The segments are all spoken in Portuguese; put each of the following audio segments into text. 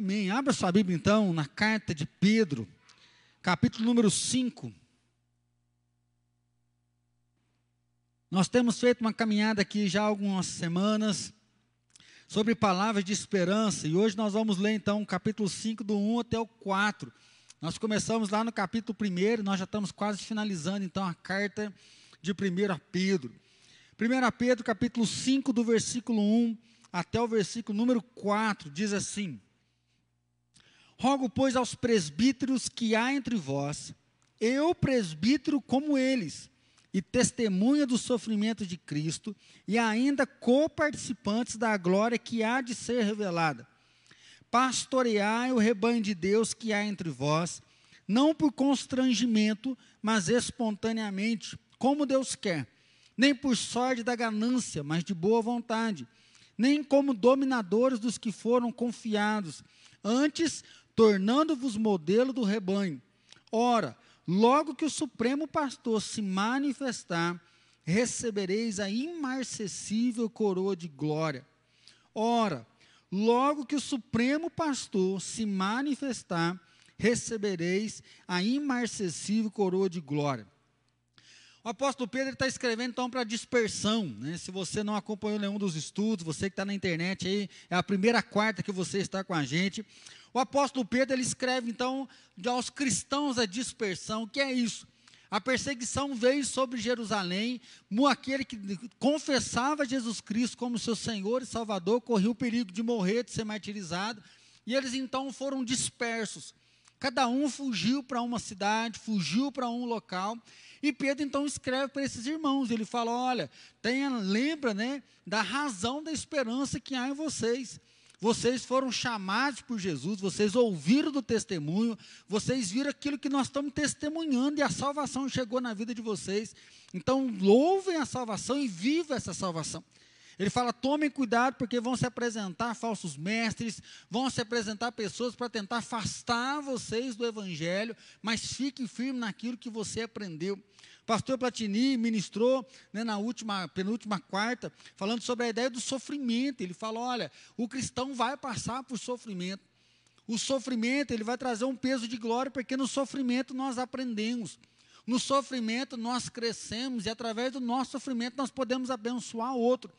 Amém. Abra sua Bíblia então na carta de Pedro, capítulo número 5. Nós temos feito uma caminhada aqui já há algumas semanas sobre palavras de esperança e hoje nós vamos ler então o capítulo 5 do 1 até o 4. Nós começamos lá no capítulo 1, nós já estamos quase finalizando então a carta de 1 Pedro. 1 Pedro capítulo 5 do versículo 1 até o versículo número 4 diz assim: Rogo, pois, aos presbíteros que há entre vós, eu presbítero como eles, e testemunha do sofrimento de Cristo, e ainda coparticipantes da glória que há de ser revelada. Pastoreai o rebanho de Deus que há entre vós, não por constrangimento, mas espontaneamente, como Deus quer, nem por sorte da ganância, mas de boa vontade, nem como dominadores dos que foram confiados, antes tornando-vos modelo do rebanho. Ora, Logo que o Supremo Pastor se manifestar, recebereis a imarcessível coroa de glória. Ora, logo que o Supremo Pastor se manifestar, recebereis a imarcessível coroa de glória. O apóstolo Pedro está escrevendo então para dispersão. Né? Se você não acompanhou nenhum dos estudos, você que está na internet aí, é a primeira quarta que você está com a gente. O apóstolo Pedro ele escreve então aos cristãos a dispersão, que é isso. A perseguição veio sobre Jerusalém, aquele que confessava Jesus Cristo como seu Senhor e Salvador, corria o perigo de morrer, de ser martirizado, e eles então foram dispersos. Cada um fugiu para uma cidade, fugiu para um local, e Pedro então escreve para esses irmãos, ele fala: olha, tenha, lembra né, da razão da esperança que há em vocês. Vocês foram chamados por Jesus, vocês ouviram do testemunho, vocês viram aquilo que nós estamos testemunhando e a salvação chegou na vida de vocês. Então, louvem a salvação e vivam essa salvação. Ele fala: tomem cuidado, porque vão se apresentar falsos mestres, vão se apresentar pessoas para tentar afastar vocês do evangelho, mas fiquem firmes naquilo que você aprendeu. Pastor Platini ministrou né, na última, penúltima quarta, falando sobre a ideia do sofrimento. Ele falou: olha, o cristão vai passar por sofrimento. O sofrimento ele vai trazer um peso de glória, porque no sofrimento nós aprendemos. No sofrimento nós crescemos e através do nosso sofrimento nós podemos abençoar outro.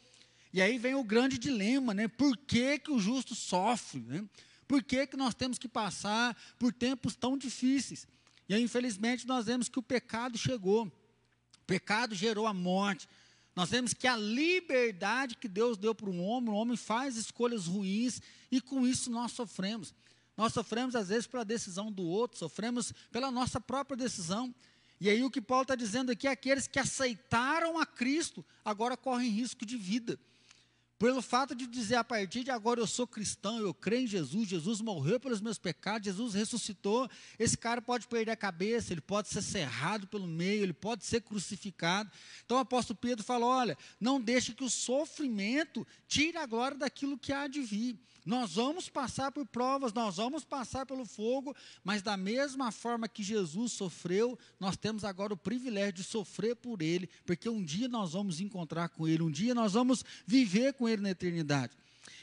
E aí vem o grande dilema, né? Por que, que o justo sofre? Né? Por que, que nós temos que passar por tempos tão difíceis? E aí, infelizmente, nós vemos que o pecado chegou pecado gerou a morte. Nós vemos que a liberdade que Deus deu para um homem, o homem faz escolhas ruins e com isso nós sofremos. Nós sofremos às vezes pela decisão do outro, sofremos pela nossa própria decisão. E aí o que Paulo está dizendo aqui é aqueles que aceitaram a Cristo agora correm risco de vida. Pelo fato de dizer a partir de agora eu sou cristão, eu creio em Jesus, Jesus morreu pelos meus pecados, Jesus ressuscitou, esse cara pode perder a cabeça, ele pode ser cerrado pelo meio, ele pode ser crucificado. Então o apóstolo Pedro fala: olha, não deixe que o sofrimento tire a glória daquilo que há de vir. Nós vamos passar por provas, nós vamos passar pelo fogo, mas da mesma forma que Jesus sofreu, nós temos agora o privilégio de sofrer por Ele, porque um dia nós vamos encontrar com Ele, um dia nós vamos viver com Ele na eternidade.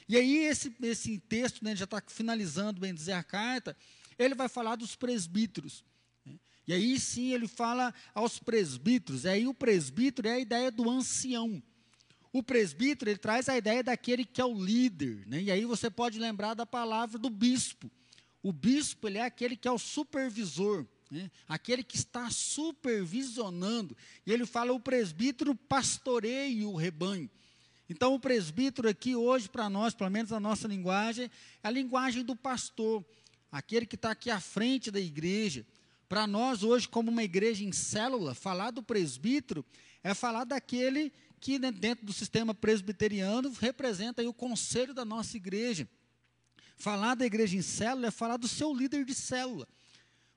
E aí, esse, esse texto, né, já está finalizando, bem dizer, a carta, ele vai falar dos presbíteros. E aí sim ele fala aos presbíteros, e aí o presbítero é a ideia do ancião. O presbítero, ele traz a ideia daquele que é o líder, né? e aí você pode lembrar da palavra do bispo. O bispo, ele é aquele que é o supervisor, né? aquele que está supervisionando. E ele fala, o presbítero pastoreia o rebanho. Então, o presbítero aqui hoje, para nós, pelo menos a nossa linguagem, é a linguagem do pastor, aquele que está aqui à frente da igreja. Para nós, hoje, como uma igreja em célula, falar do presbítero é falar daquele que né, dentro do sistema presbiteriano representa o conselho da nossa igreja. Falar da igreja em célula é falar do seu líder de célula.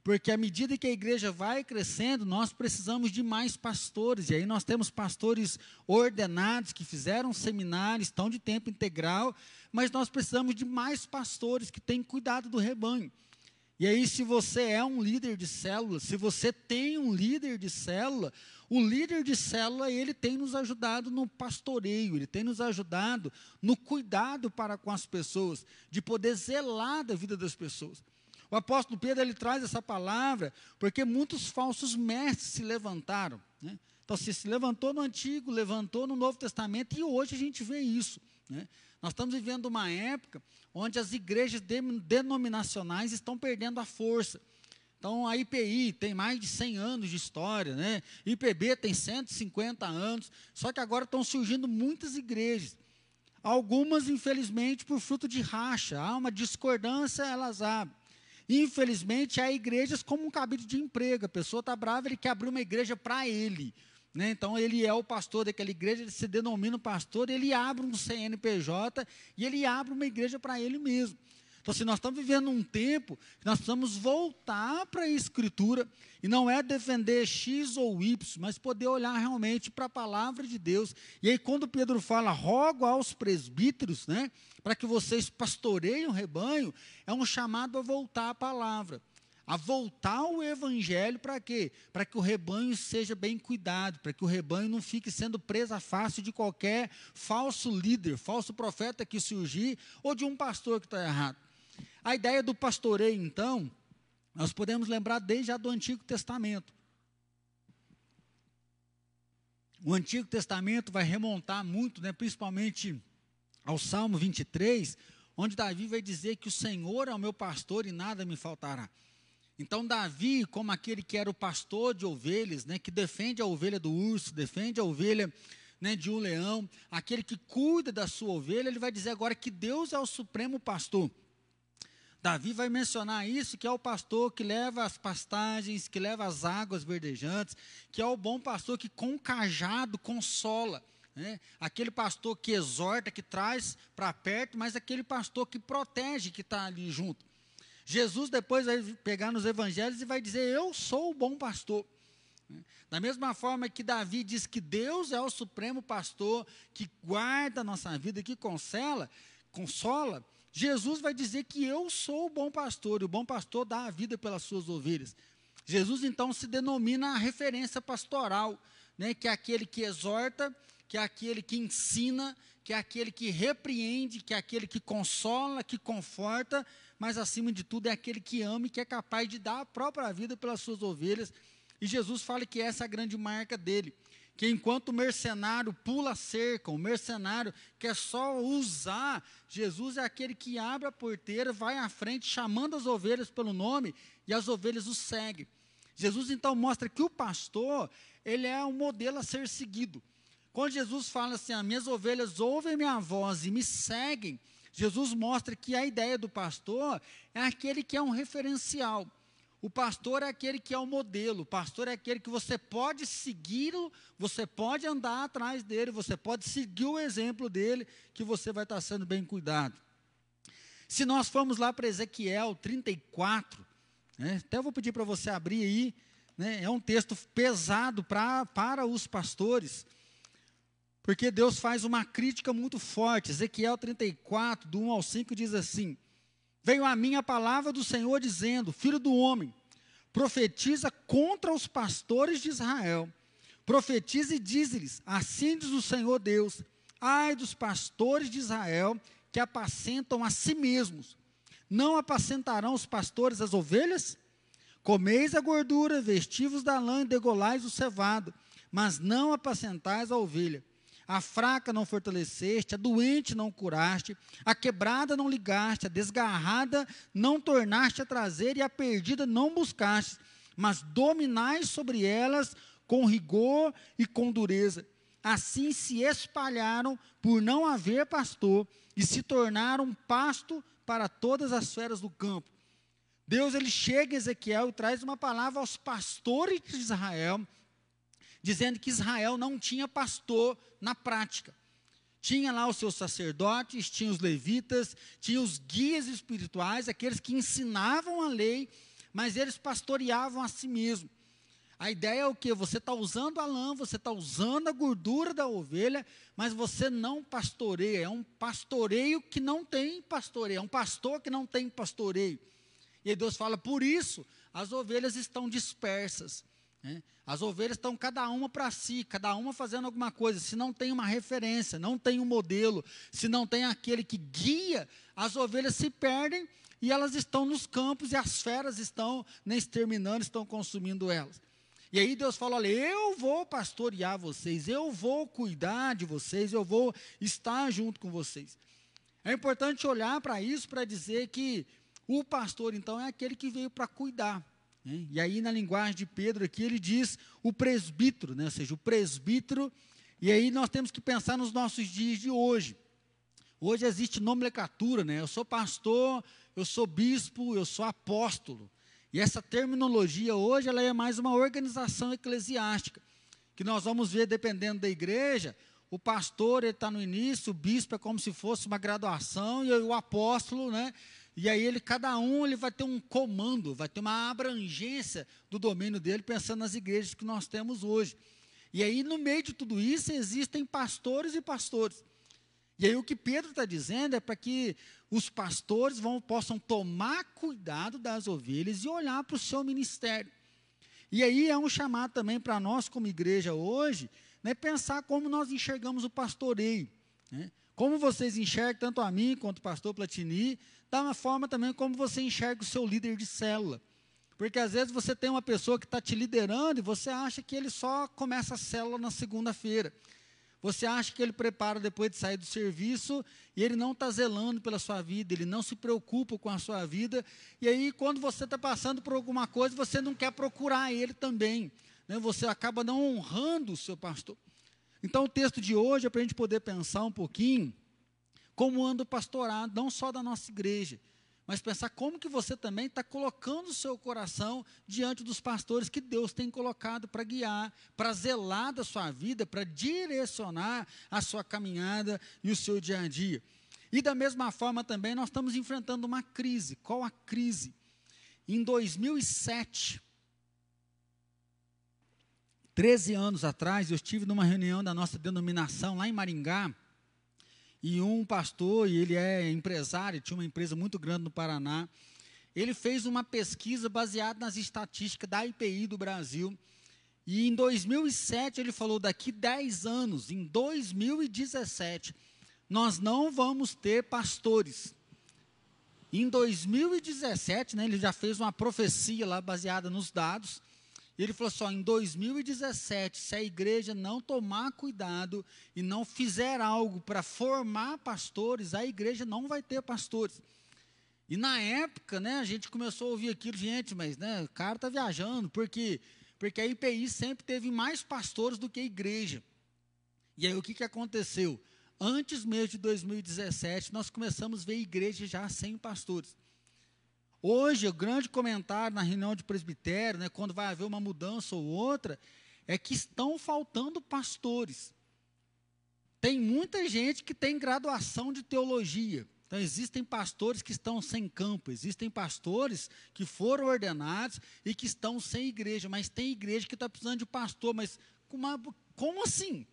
Porque à medida que a igreja vai crescendo, nós precisamos de mais pastores. E aí nós temos pastores ordenados que fizeram seminários, estão de tempo integral, mas nós precisamos de mais pastores que têm cuidado do rebanho. E aí, se você é um líder de célula, se você tem um líder de célula, o líder de célula, ele tem nos ajudado no pastoreio, ele tem nos ajudado no cuidado para com as pessoas, de poder zelar da vida das pessoas. O apóstolo Pedro, ele traz essa palavra, porque muitos falsos mestres se levantaram, né? Então, se levantou no Antigo, levantou no Novo Testamento, e hoje a gente vê isso. Né? Nós estamos vivendo uma época onde as igrejas denominacionais estão perdendo a força. Então, a IPI tem mais de 100 anos de história, né? IPB tem 150 anos, só que agora estão surgindo muitas igrejas. Algumas, infelizmente, por fruto de racha, há uma discordância, elas abrem. Infelizmente, há igrejas como um cabide de emprego. A pessoa está brava, ele quer abrir uma igreja para ele. Né? Então, ele é o pastor daquela igreja, ele se denomina pastor, ele abre um CNPJ e ele abre uma igreja para ele mesmo. Então, assim, nós estamos vivendo um tempo que nós precisamos voltar para a Escritura, e não é defender X ou Y, mas poder olhar realmente para a palavra de Deus. E aí, quando Pedro fala, rogo aos presbíteros, né, para que vocês pastoreiem o rebanho, é um chamado a voltar à palavra a voltar ao evangelho para quê? Para que o rebanho seja bem cuidado, para que o rebanho não fique sendo presa fácil de qualquer falso líder, falso profeta que surgir ou de um pastor que está errado. A ideia do pastoreio, então, nós podemos lembrar desde já do Antigo Testamento. O Antigo Testamento vai remontar muito, né, principalmente ao Salmo 23, onde Davi vai dizer que o Senhor é o meu pastor e nada me faltará. Então, Davi, como aquele que era o pastor de ovelhas, né, que defende a ovelha do urso, defende a ovelha né, de um leão, aquele que cuida da sua ovelha, ele vai dizer agora que Deus é o supremo pastor. Davi vai mencionar isso, que é o pastor que leva as pastagens, que leva as águas verdejantes, que é o bom pastor que com cajado consola. Né? Aquele pastor que exorta, que traz para perto, mas aquele pastor que protege, que está ali junto. Jesus depois vai pegar nos evangelhos e vai dizer: Eu sou o bom pastor. Da mesma forma que Davi diz que Deus é o supremo pastor que guarda a nossa vida, que consola, consola, Jesus vai dizer que eu sou o bom pastor, e o bom pastor dá a vida pelas suas ovelhas. Jesus então se denomina a referência pastoral, né, que é aquele que exorta, que é aquele que ensina, que é aquele que repreende, que é aquele que consola, que conforta, mas acima de tudo é aquele que ama e que é capaz de dar a própria vida pelas suas ovelhas. E Jesus fala que essa é a grande marca dele. Que enquanto o mercenário pula a cerca, o mercenário quer só usar, Jesus é aquele que abre a porteira, vai à frente, chamando as ovelhas pelo nome, e as ovelhas o seguem. Jesus então mostra que o pastor, ele é um modelo a ser seguido. Quando Jesus fala assim, as minhas ovelhas ouvem minha voz e me seguem, Jesus mostra que a ideia do pastor é aquele que é um referencial. O pastor é aquele que é o modelo, o pastor é aquele que você pode segui-lo, você pode andar atrás dele, você pode seguir o exemplo dele, que você vai estar sendo bem cuidado. Se nós formos lá para Ezequiel 34, né, até vou pedir para você abrir aí, né, é um texto pesado pra, para os pastores. Porque Deus faz uma crítica muito forte. Ezequiel 34, do 1 ao 5, diz assim: Veio a mim a palavra do Senhor dizendo: Filho do homem, profetiza contra os pastores de Israel. Profetiza e diz-lhes: Assim diz o Senhor Deus: Ai dos pastores de Israel que apacentam a si mesmos. Não apacentarão os pastores as ovelhas? Comeis a gordura, vestivos da lã e degolais o cevado, mas não apacentais a ovelha a fraca não fortaleceste, a doente não curaste, a quebrada não ligaste, a desgarrada não tornaste a trazer e a perdida não buscaste, mas dominais sobre elas com rigor e com dureza. Assim se espalharam por não haver pastor e se tornaram pasto para todas as feras do campo. Deus ele chega em Ezequiel e traz uma palavra aos pastores de Israel, dizendo que Israel não tinha pastor na prática. Tinha lá os seus sacerdotes, tinha os levitas, tinha os guias espirituais, aqueles que ensinavam a lei, mas eles pastoreavam a si mesmos. A ideia é o que? Você está usando a lã, você está usando a gordura da ovelha, mas você não pastoreia. É um pastoreio que não tem pastoreio, é um pastor que não tem pastoreio. E Deus fala: por isso as ovelhas estão dispersas. Né? As ovelhas estão cada uma para si, cada uma fazendo alguma coisa. Se não tem uma referência, não tem um modelo, se não tem aquele que guia, as ovelhas se perdem e elas estão nos campos e as feras estão né, exterminando, estão consumindo elas. E aí Deus fala: olha, eu vou pastorear vocês, eu vou cuidar de vocês, eu vou estar junto com vocês. É importante olhar para isso para dizer que o pastor, então, é aquele que veio para cuidar. Né? E aí, na linguagem de Pedro aqui, ele diz o presbítero, né? ou seja, o presbítero. E aí nós temos que pensar nos nossos dias de hoje. Hoje existe nomenclatura, né? Eu sou pastor, eu sou bispo, eu sou apóstolo. E essa terminologia hoje ela é mais uma organização eclesiástica, que nós vamos ver dependendo da igreja, o pastor está no início, o bispo é como se fosse uma graduação, e o apóstolo, né? E aí ele, cada um, ele vai ter um comando, vai ter uma abrangência do domínio dele, pensando nas igrejas que nós temos hoje. E aí, no meio de tudo isso, existem pastores e pastores. E aí o que Pedro está dizendo é para que os pastores vão, possam tomar cuidado das ovelhas e olhar para o seu ministério. E aí é um chamado também para nós, como igreja hoje, né, pensar como nós enxergamos o pastoreio. Né? Como vocês enxergam, tanto a mim quanto o pastor Platini, da uma forma também como você enxerga o seu líder de célula. Porque às vezes você tem uma pessoa que está te liderando e você acha que ele só começa a célula na segunda-feira. Você acha que ele prepara depois de sair do serviço e ele não está zelando pela sua vida, ele não se preocupa com a sua vida. E aí, quando você está passando por alguma coisa, você não quer procurar ele também né, você acaba não honrando o seu pastor. Então, o texto de hoje é para a gente poder pensar um pouquinho como anda o pastorado, não só da nossa igreja, mas pensar como que você também está colocando o seu coração diante dos pastores que Deus tem colocado para guiar, para zelar da sua vida, para direcionar a sua caminhada e o seu dia a dia. E da mesma forma também nós estamos enfrentando uma crise. Qual a crise? Em 2007, 13 anos atrás, eu estive numa reunião da nossa denominação lá em Maringá, e um pastor, e ele é empresário, tinha uma empresa muito grande no Paraná, ele fez uma pesquisa baseada nas estatísticas da IPI do Brasil, e em 2007 ele falou: daqui 10 anos, em 2017, nós não vamos ter pastores. Em 2017, né, ele já fez uma profecia lá baseada nos dados, ele falou só, assim, em 2017, se a igreja não tomar cuidado e não fizer algo para formar pastores, a igreja não vai ter pastores. E na época, né, a gente começou a ouvir aquilo, gente, mas né, o cara está viajando, porque, porque a IPI sempre teve mais pastores do que a igreja. E aí o que, que aconteceu? Antes mesmo de 2017, nós começamos a ver igreja já sem pastores. Hoje, o grande comentário na reunião de presbitério, né, quando vai haver uma mudança ou outra, é que estão faltando pastores. Tem muita gente que tem graduação de teologia. Então, existem pastores que estão sem campo, existem pastores que foram ordenados e que estão sem igreja, mas tem igreja que está precisando de pastor, mas como, como assim?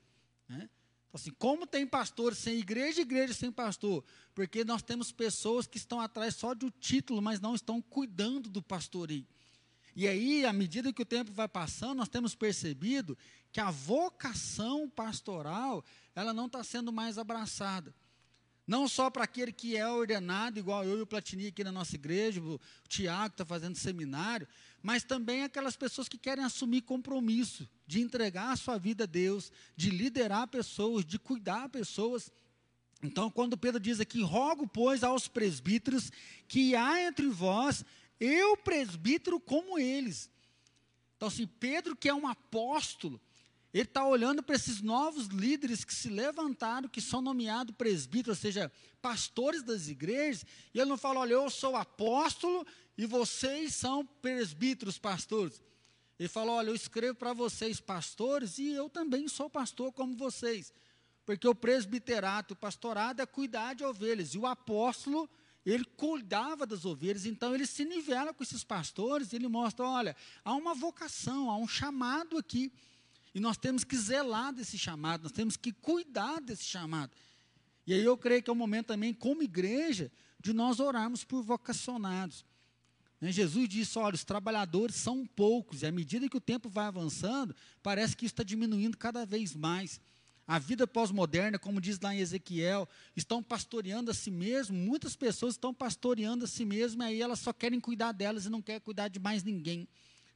Né? Assim, como tem pastores sem igreja igreja sem pastor? Porque nós temos pessoas que estão atrás só do título, mas não estão cuidando do pastoreio. E aí, à medida que o tempo vai passando, nós temos percebido que a vocação pastoral, ela não está sendo mais abraçada. Não só para aquele que é ordenado, igual eu e o Platini aqui na nossa igreja, o Tiago está fazendo seminário, mas também aquelas pessoas que querem assumir compromisso de entregar a sua vida a Deus, de liderar pessoas, de cuidar pessoas. Então, quando Pedro diz aqui, rogo, pois, aos presbíteros que há entre vós, eu presbítero como eles. Então, assim, Pedro, que é um apóstolo, ele está olhando para esses novos líderes que se levantaram, que são nomeados presbíteros, ou seja, pastores das igrejas, e ele não fala, olha, eu sou apóstolo e vocês são presbíteros, pastores. Ele fala, olha, eu escrevo para vocês, pastores, e eu também sou pastor como vocês. Porque o presbiterato, o pastorado é cuidar de ovelhas, e o apóstolo, ele cuidava das ovelhas, então ele se nivela com esses pastores, ele mostra, olha, há uma vocação, há um chamado aqui, e nós temos que zelar desse chamado, nós temos que cuidar desse chamado. E aí eu creio que é o momento também, como igreja, de nós orarmos por vocacionados. Né? Jesus disse: olha, os trabalhadores são poucos, e à medida que o tempo vai avançando, parece que isso está diminuindo cada vez mais. A vida pós-moderna, como diz lá em Ezequiel, estão pastoreando a si mesmo, muitas pessoas estão pastoreando a si mesmo, e aí elas só querem cuidar delas e não querem cuidar de mais ninguém.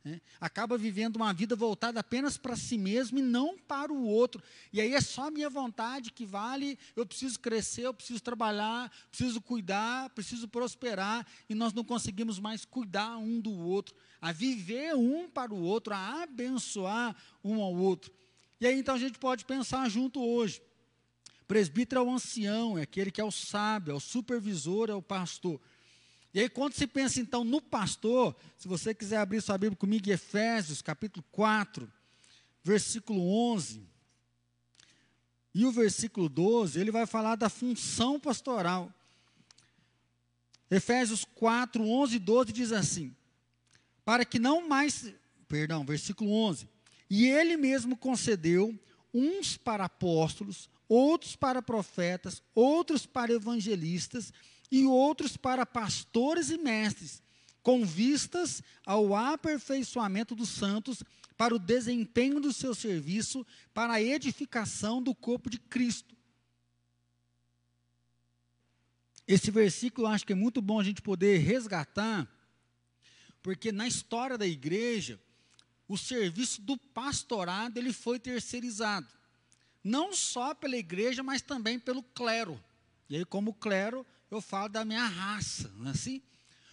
Né? Acaba vivendo uma vida voltada apenas para si mesmo e não para o outro. E aí é só a minha vontade que vale, eu preciso crescer, eu preciso trabalhar, preciso cuidar, preciso prosperar, e nós não conseguimos mais cuidar um do outro, a viver um para o outro, a abençoar um ao outro. E aí então a gente pode pensar junto hoje. Presbítero é o ancião, é aquele que é o sábio, é o supervisor, é o pastor. E aí, quando se pensa então no pastor, se você quiser abrir sua Bíblia comigo, Efésios, capítulo 4, versículo 11, e o versículo 12, ele vai falar da função pastoral. Efésios 4, 11 e 12 diz assim: Para que não mais, perdão, versículo 11: E ele mesmo concedeu uns para apóstolos, outros para profetas, outros para evangelistas e outros para pastores e mestres, com vistas ao aperfeiçoamento dos santos, para o desempenho do seu serviço, para a edificação do corpo de Cristo. Esse versículo eu acho que é muito bom a gente poder resgatar, porque na história da igreja, o serviço do pastorado ele foi terceirizado. Não só pela igreja, mas também pelo clero. E aí, como clero, eu falo da minha raça, não é assim?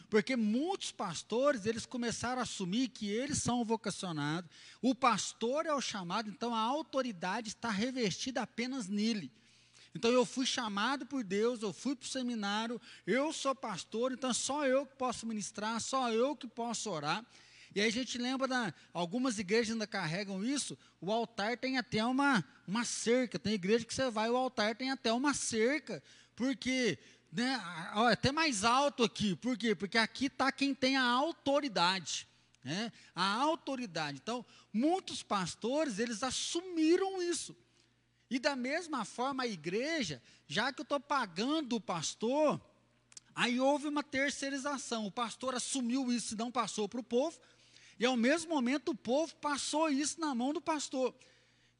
Porque muitos pastores, eles começaram a assumir que eles são vocacionados, o pastor é o chamado, então a autoridade está revestida apenas nele. Então eu fui chamado por Deus, eu fui para o seminário, eu sou pastor, então só eu que posso ministrar, só eu que posso orar. E aí a gente lembra, da, algumas igrejas ainda carregam isso, o altar tem até uma, uma cerca, tem igreja que você vai, o altar tem até uma cerca, porque né, até mais alto aqui. Por quê? Porque aqui está quem tem a autoridade. Né? A autoridade. Então, muitos pastores, eles assumiram isso. E da mesma forma, a igreja, já que eu estou pagando o pastor, aí houve uma terceirização. O pastor assumiu isso e não passou para o povo. E ao mesmo momento, o povo passou isso na mão do pastor.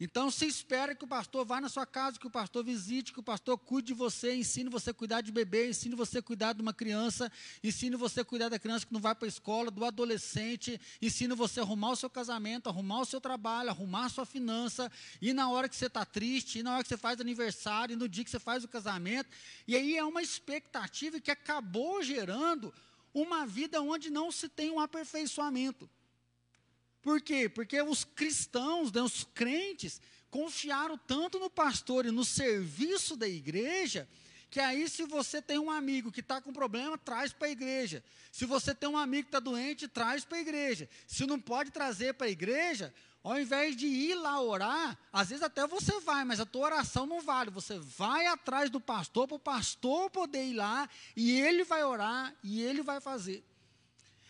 Então se espera que o pastor vá na sua casa, que o pastor visite, que o pastor cuide de você, ensine você a cuidar de bebê, ensine você a cuidar de uma criança, ensine você a cuidar da criança que não vai para a escola, do adolescente, ensine você a arrumar o seu casamento, arrumar o seu trabalho, arrumar a sua finança, e na hora que você está triste, e na hora que você faz aniversário, e no dia que você faz o casamento. E aí é uma expectativa que acabou gerando uma vida onde não se tem um aperfeiçoamento. Por quê? Porque os cristãos, né, os crentes, confiaram tanto no pastor e no serviço da igreja, que aí, se você tem um amigo que está com problema, traz para a igreja. Se você tem um amigo que está doente, traz para a igreja. Se não pode trazer para a igreja, ao invés de ir lá orar, às vezes até você vai, mas a tua oração não vale. Você vai atrás do pastor, para o pastor poder ir lá, e ele vai orar, e ele vai fazer.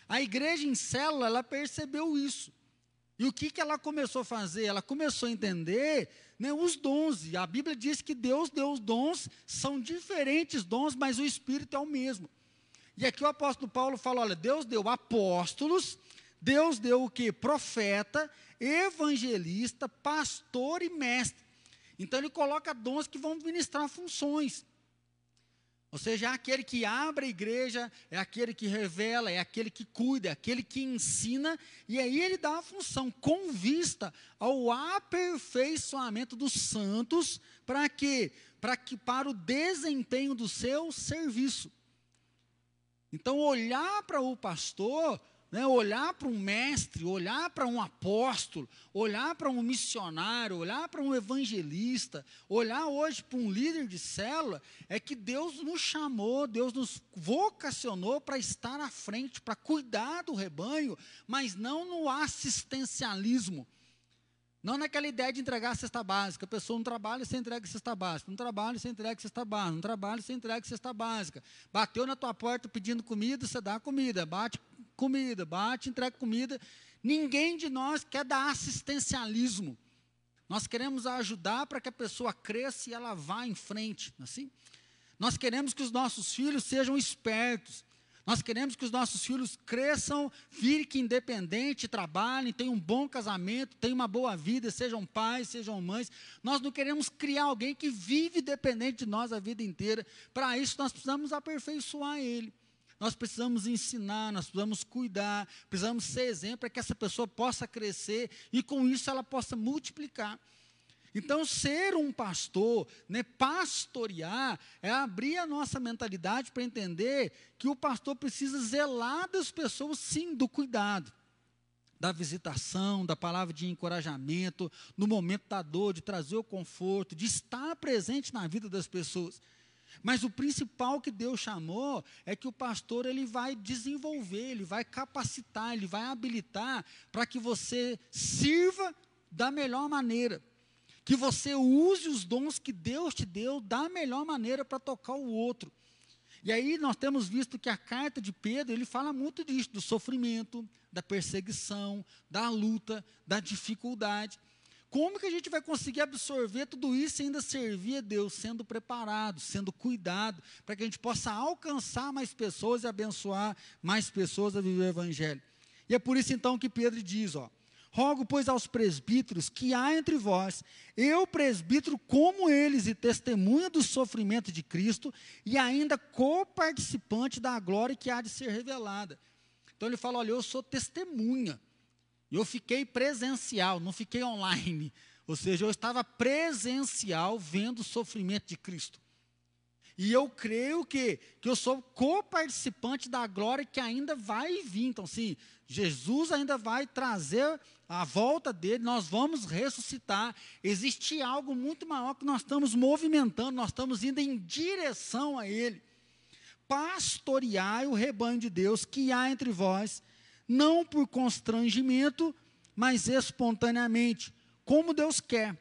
A igreja em célula, ela percebeu isso. E o que, que ela começou a fazer? Ela começou a entender né, os dons. E a Bíblia diz que Deus deu os dons, são diferentes dons, mas o Espírito é o mesmo. E aqui o apóstolo Paulo fala: olha, Deus deu apóstolos, Deus deu o que? Profeta, evangelista, pastor e mestre. Então ele coloca dons que vão ministrar funções. Ou seja, é aquele que abre a igreja, é aquele que revela, é aquele que cuida, é aquele que ensina, e aí ele dá a função com vista ao aperfeiçoamento dos santos, para quê? Para que para o desempenho do seu serviço. Então, olhar para o pastor né, olhar para um mestre, olhar para um apóstolo, olhar para um missionário, olhar para um evangelista, olhar hoje para um líder de célula, é que Deus nos chamou, Deus nos vocacionou para estar à frente, para cuidar do rebanho, mas não no assistencialismo. Não naquela ideia de entregar a cesta básica. A pessoa não trabalha, você entrega a cesta básica. Não trabalha, você entrega a cesta básica. Não trabalha, você entrega a cesta básica. Bateu na tua porta pedindo comida, você dá comida. Bate comida, bate, entrega comida. Ninguém de nós quer dar assistencialismo. Nós queremos ajudar para que a pessoa cresça e ela vá em frente, é assim? Nós queremos que os nossos filhos sejam espertos. Nós queremos que os nossos filhos cresçam, fiquem independentes, trabalhem, tenham um bom casamento, tenham uma boa vida, sejam pais, sejam mães. Nós não queremos criar alguém que vive dependente de nós a vida inteira. Para isso, nós precisamos aperfeiçoar ele. Nós precisamos ensinar, nós precisamos cuidar, precisamos ser exemplo para que essa pessoa possa crescer e com isso ela possa multiplicar. Então, ser um pastor, né, pastorear, é abrir a nossa mentalidade para entender que o pastor precisa zelar das pessoas, sim, do cuidado, da visitação, da palavra de encorajamento, no momento da dor, de trazer o conforto, de estar presente na vida das pessoas. Mas o principal que Deus chamou é que o pastor ele vai desenvolver, ele vai capacitar, ele vai habilitar para que você sirva da melhor maneira que você use os dons que Deus te deu da melhor maneira para tocar o outro. E aí nós temos visto que a carta de Pedro, ele fala muito disso, do sofrimento, da perseguição, da luta, da dificuldade. Como que a gente vai conseguir absorver tudo isso e ainda servir a Deus, sendo preparado, sendo cuidado, para que a gente possa alcançar mais pessoas e abençoar mais pessoas a viver o Evangelho? E é por isso então que Pedro diz, ó, Rogo, pois, aos presbíteros que há entre vós, eu, presbítero, como eles, e testemunha do sofrimento de Cristo, e ainda coparticipante da glória que há de ser revelada. Então ele fala: olha, eu sou testemunha. Eu fiquei presencial, não fiquei online. Ou seja, eu estava presencial vendo o sofrimento de Cristo. E eu creio que, que eu sou coparticipante da glória que ainda vai vir. Então, sim, Jesus ainda vai trazer a volta dele, nós vamos ressuscitar. Existe algo muito maior que nós estamos movimentando, nós estamos indo em direção a ele. Pastoreai o rebanho de Deus que há entre vós, não por constrangimento, mas espontaneamente, como Deus quer,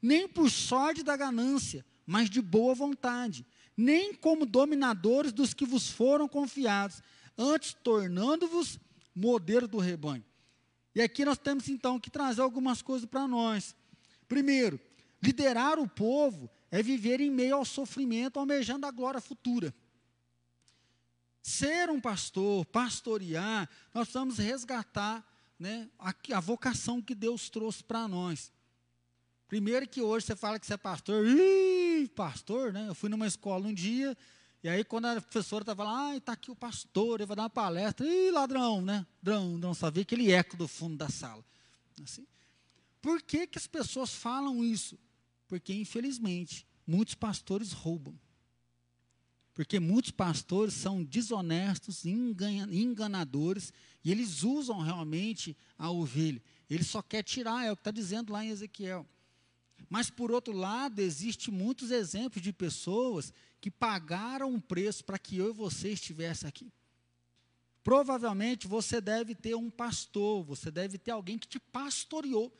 nem por sorte da ganância, mas de boa vontade nem como dominadores dos que vos foram confiados, antes tornando-vos modelo do rebanho. E aqui nós temos então que trazer algumas coisas para nós. Primeiro, liderar o povo é viver em meio ao sofrimento, almejando a glória futura. Ser um pastor, pastorear, nós precisamos resgatar né, a, a vocação que Deus trouxe para nós. Primeiro que hoje você fala que você é pastor, ih, pastor, né? Eu fui numa escola um dia, e aí quando a professora estava lá, ah, está aqui o pastor, ele vai dar uma palestra, ih, ladrão, né? Ladrão, não sabia aquele eco do fundo da sala. Assim. Por que, que as pessoas falam isso? Porque, infelizmente, muitos pastores roubam. Porque muitos pastores são desonestos, enganadores, e eles usam realmente a ovelha. Ele só quer tirar, é o que está dizendo lá em Ezequiel. Mas, por outro lado, existe muitos exemplos de pessoas que pagaram um preço para que eu e você estivesse aqui. Provavelmente você deve ter um pastor, você deve ter alguém que te pastoreou.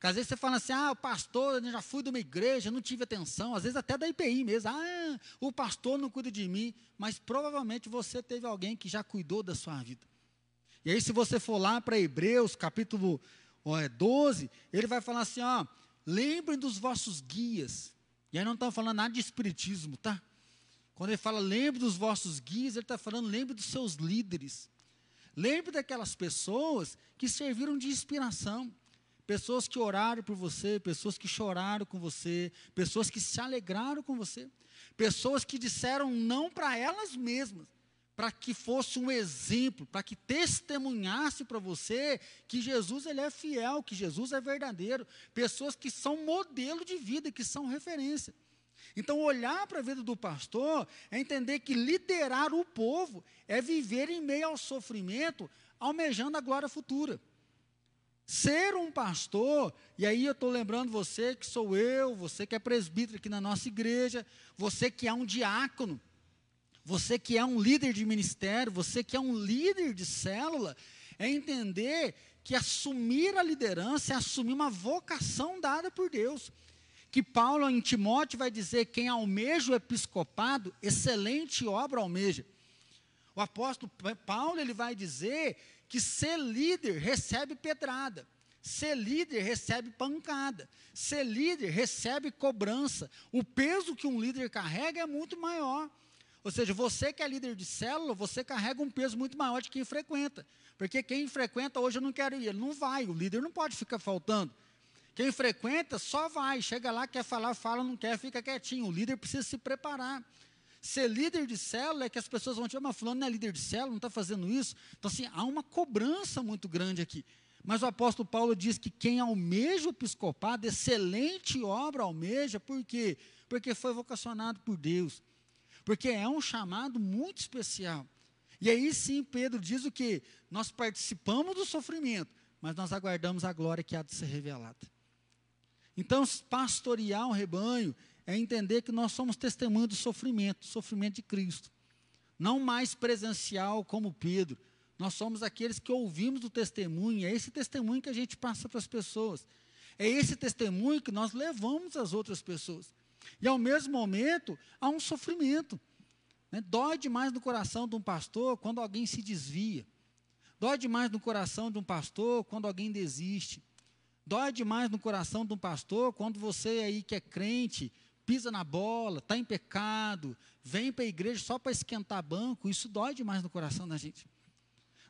Porque às vezes você fala assim, ah, o pastor, eu já fui de uma igreja, não tive atenção, às vezes até da IPI mesmo, ah, o pastor não cuida de mim, mas provavelmente você teve alguém que já cuidou da sua vida. E aí, se você for lá para Hebreus, capítulo 12, ele vai falar assim, ó, Lembrem dos vossos guias. E aí não está falando nada de espiritismo, tá? Quando ele fala lembre dos vossos guias, ele está falando lembre dos seus líderes. Lembre daquelas pessoas que serviram de inspiração. Pessoas que oraram por você, pessoas que choraram com você, pessoas que se alegraram com você, pessoas que disseram não para elas mesmas, para que fosse um exemplo, para que testemunhasse para você que Jesus ele é fiel, que Jesus é verdadeiro, pessoas que são modelo de vida, que são referência. Então, olhar para a vida do pastor é entender que liderar o povo é viver em meio ao sofrimento, almejando a glória futura. Ser um pastor, e aí eu estou lembrando você que sou eu, você que é presbítero aqui na nossa igreja, você que é um diácono, você que é um líder de ministério, você que é um líder de célula, é entender que assumir a liderança é assumir uma vocação dada por Deus. Que Paulo em Timóteo vai dizer: quem almeja o episcopado, excelente obra almeja. O apóstolo Paulo ele vai dizer que ser líder recebe pedrada, ser líder recebe pancada, ser líder recebe cobrança. O peso que um líder carrega é muito maior. Ou seja, você que é líder de célula, você carrega um peso muito maior de quem frequenta. Porque quem frequenta hoje eu não quero ir, ele não vai, o líder não pode ficar faltando. Quem frequenta só vai, chega lá, quer falar, fala, não quer, fica quietinho. O líder precisa se preparar. Ser líder de célula é que as pessoas vão dizer, mas fulano não é líder de célula, não está fazendo isso. Então, assim, há uma cobrança muito grande aqui. Mas o apóstolo Paulo diz que quem almeja o episcopado, excelente obra almeja, por quê? Porque foi vocacionado por Deus. Porque é um chamado muito especial. E aí sim, Pedro diz o que? Nós participamos do sofrimento, mas nós aguardamos a glória que há de ser revelada. Então, pastorear o rebanho é entender que nós somos testemunho do sofrimento, sofrimento de Cristo. Não mais presencial como Pedro, nós somos aqueles que ouvimos o testemunho, é esse testemunho que a gente passa para as pessoas. É esse testemunho que nós levamos às outras pessoas. E ao mesmo momento, há um sofrimento. Né? Dói demais no coração de um pastor quando alguém se desvia. Dói demais no coração de um pastor quando alguém desiste. Dói demais no coração de um pastor quando você aí que é crente, pisa na bola, está em pecado, vem para a igreja só para esquentar banco. Isso dói demais no coração da gente.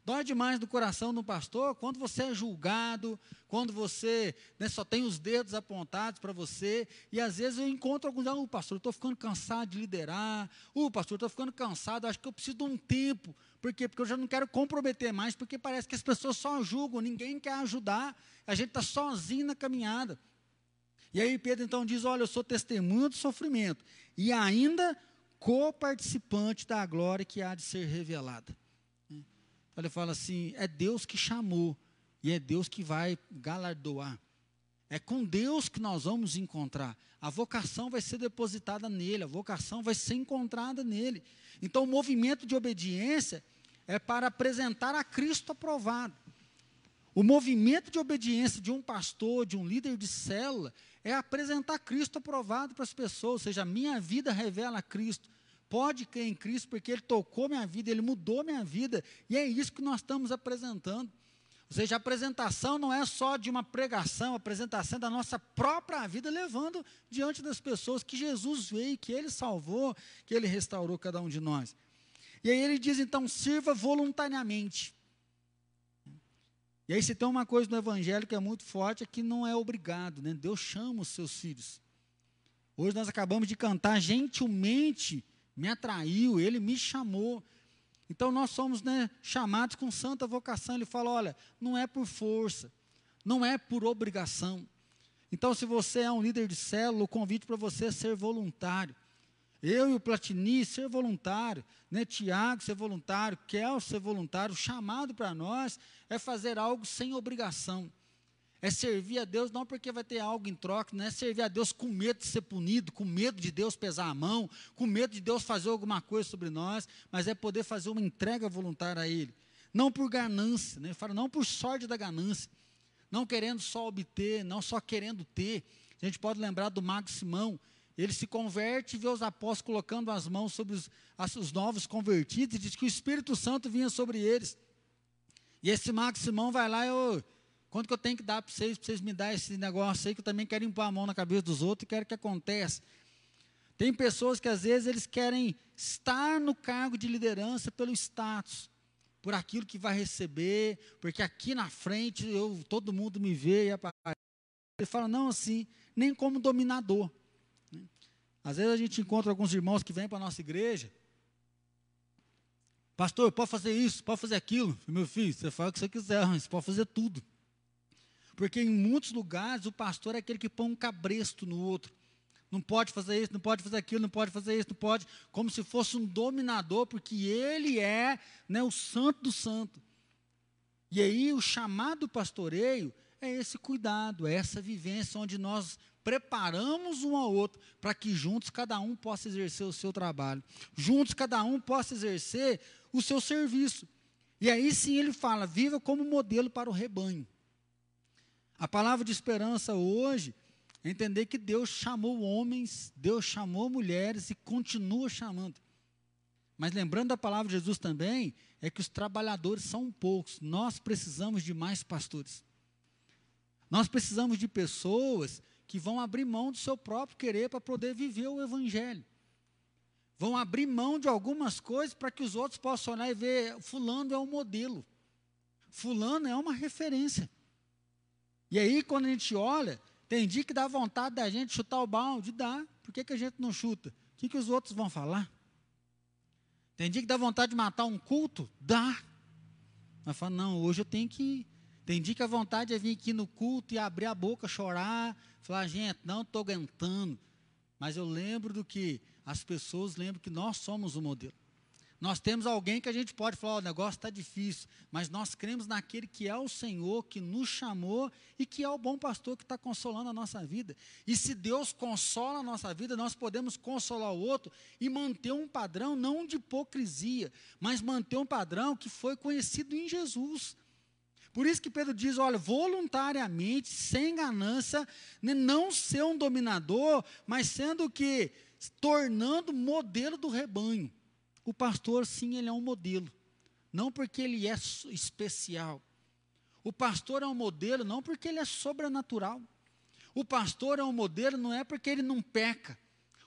Dói demais no coração do pastor quando você é julgado, quando você né, só tem os dedos apontados para você. E às vezes eu encontro alguns, ah, o pastor, estou ficando cansado de liderar. O pastor, estou ficando cansado, acho que eu preciso de um tempo. Por quê? Porque eu já não quero comprometer mais, porque parece que as pessoas só julgam, ninguém quer ajudar. A gente está sozinho na caminhada. E aí Pedro então diz: Olha, eu sou testemunha do sofrimento e ainda co-participante da glória que há de ser revelada. Ele fala assim: é Deus que chamou e é Deus que vai galardoar. É com Deus que nós vamos encontrar. A vocação vai ser depositada nele, a vocação vai ser encontrada nele. Então, o movimento de obediência é para apresentar a Cristo aprovado. O movimento de obediência de um pastor, de um líder de célula, é apresentar Cristo aprovado para as pessoas, ou seja, a minha vida revela Cristo pode crer em Cristo, porque Ele tocou minha vida, Ele mudou minha vida, e é isso que nós estamos apresentando. Ou seja, a apresentação não é só de uma pregação, a apresentação é da nossa própria vida, levando diante das pessoas que Jesus veio, que Ele salvou, que Ele restaurou cada um de nós. E aí ele diz então: sirva voluntariamente. E aí se tem uma coisa no Evangelho que é muito forte, é que não é obrigado, né? Deus chama os seus filhos. Hoje nós acabamos de cantar gentilmente me atraiu, ele me chamou. Então nós somos né, chamados com santa vocação. Ele fala: olha, não é por força, não é por obrigação. Então, se você é um líder de célula, o convite para você é ser voluntário. Eu e o Platini ser voluntário, né? Tiago ser voluntário, Kel ser voluntário. O chamado para nós é fazer algo sem obrigação. É servir a Deus não porque vai ter algo em troca, não é servir a Deus com medo de ser punido, com medo de Deus pesar a mão, com medo de Deus fazer alguma coisa sobre nós, mas é poder fazer uma entrega voluntária a Ele. Não por ganância, né? Fala, não por sorte da ganância, não querendo só obter, não só querendo ter. A gente pode lembrar do Mago Simão, ele se converte e vê os apóstolos colocando as mãos sobre os, os novos convertidos e diz que o Espírito Santo vinha sobre eles. E esse Mago Simão vai lá e eu Quanto que eu tenho que dar para vocês, para vocês me darem esse negócio aí, que eu também quero impor a mão na cabeça dos outros e quero que aconteça. Tem pessoas que às vezes eles querem estar no cargo de liderança pelo status, por aquilo que vai receber, porque aqui na frente eu, todo mundo me vê e aparece. Ele fala, não assim, nem como dominador. Às vezes a gente encontra alguns irmãos que vêm para a nossa igreja, pastor, pode fazer isso, pode fazer aquilo. Meu filho, você fala o que você quiser, você pode fazer tudo. Porque em muitos lugares o pastor é aquele que põe um cabresto no outro. Não pode fazer isso, não pode fazer aquilo, não pode fazer isso, não pode. Como se fosse um dominador, porque ele é né, o santo do santo. E aí o chamado pastoreio é esse cuidado, é essa vivência onde nós preparamos um ao outro para que juntos cada um possa exercer o seu trabalho. Juntos cada um possa exercer o seu serviço. E aí sim ele fala: viva como modelo para o rebanho. A palavra de esperança hoje é entender que Deus chamou homens, Deus chamou mulheres e continua chamando. Mas lembrando da palavra de Jesus também, é que os trabalhadores são poucos. Nós precisamos de mais pastores. Nós precisamos de pessoas que vão abrir mão do seu próprio querer para poder viver o Evangelho. vão abrir mão de algumas coisas para que os outros possam olhar e ver, fulano é um modelo. Fulano é uma referência. E aí, quando a gente olha, tem dia que dá vontade da gente chutar o balde, dá. Por que, que a gente não chuta? O que, que os outros vão falar? Tem dia que dá vontade de matar um culto? Dá. Mas fala, não, hoje eu tenho que. Tem dia que a vontade é vir aqui no culto e abrir a boca, chorar, falar, gente, não estou aguentando. Mas eu lembro do que as pessoas lembram que nós somos o modelo. Nós temos alguém que a gente pode falar, o negócio está difícil, mas nós cremos naquele que é o Senhor, que nos chamou e que é o bom pastor que está consolando a nossa vida. E se Deus consola a nossa vida, nós podemos consolar o outro e manter um padrão não de hipocrisia, mas manter um padrão que foi conhecido em Jesus. Por isso que Pedro diz: olha, voluntariamente, sem ganância, né, não ser um dominador, mas sendo que tornando modelo do rebanho. O pastor, sim, ele é um modelo. Não porque ele é especial. O pastor é um modelo não porque ele é sobrenatural. O pastor é um modelo não é porque ele não peca.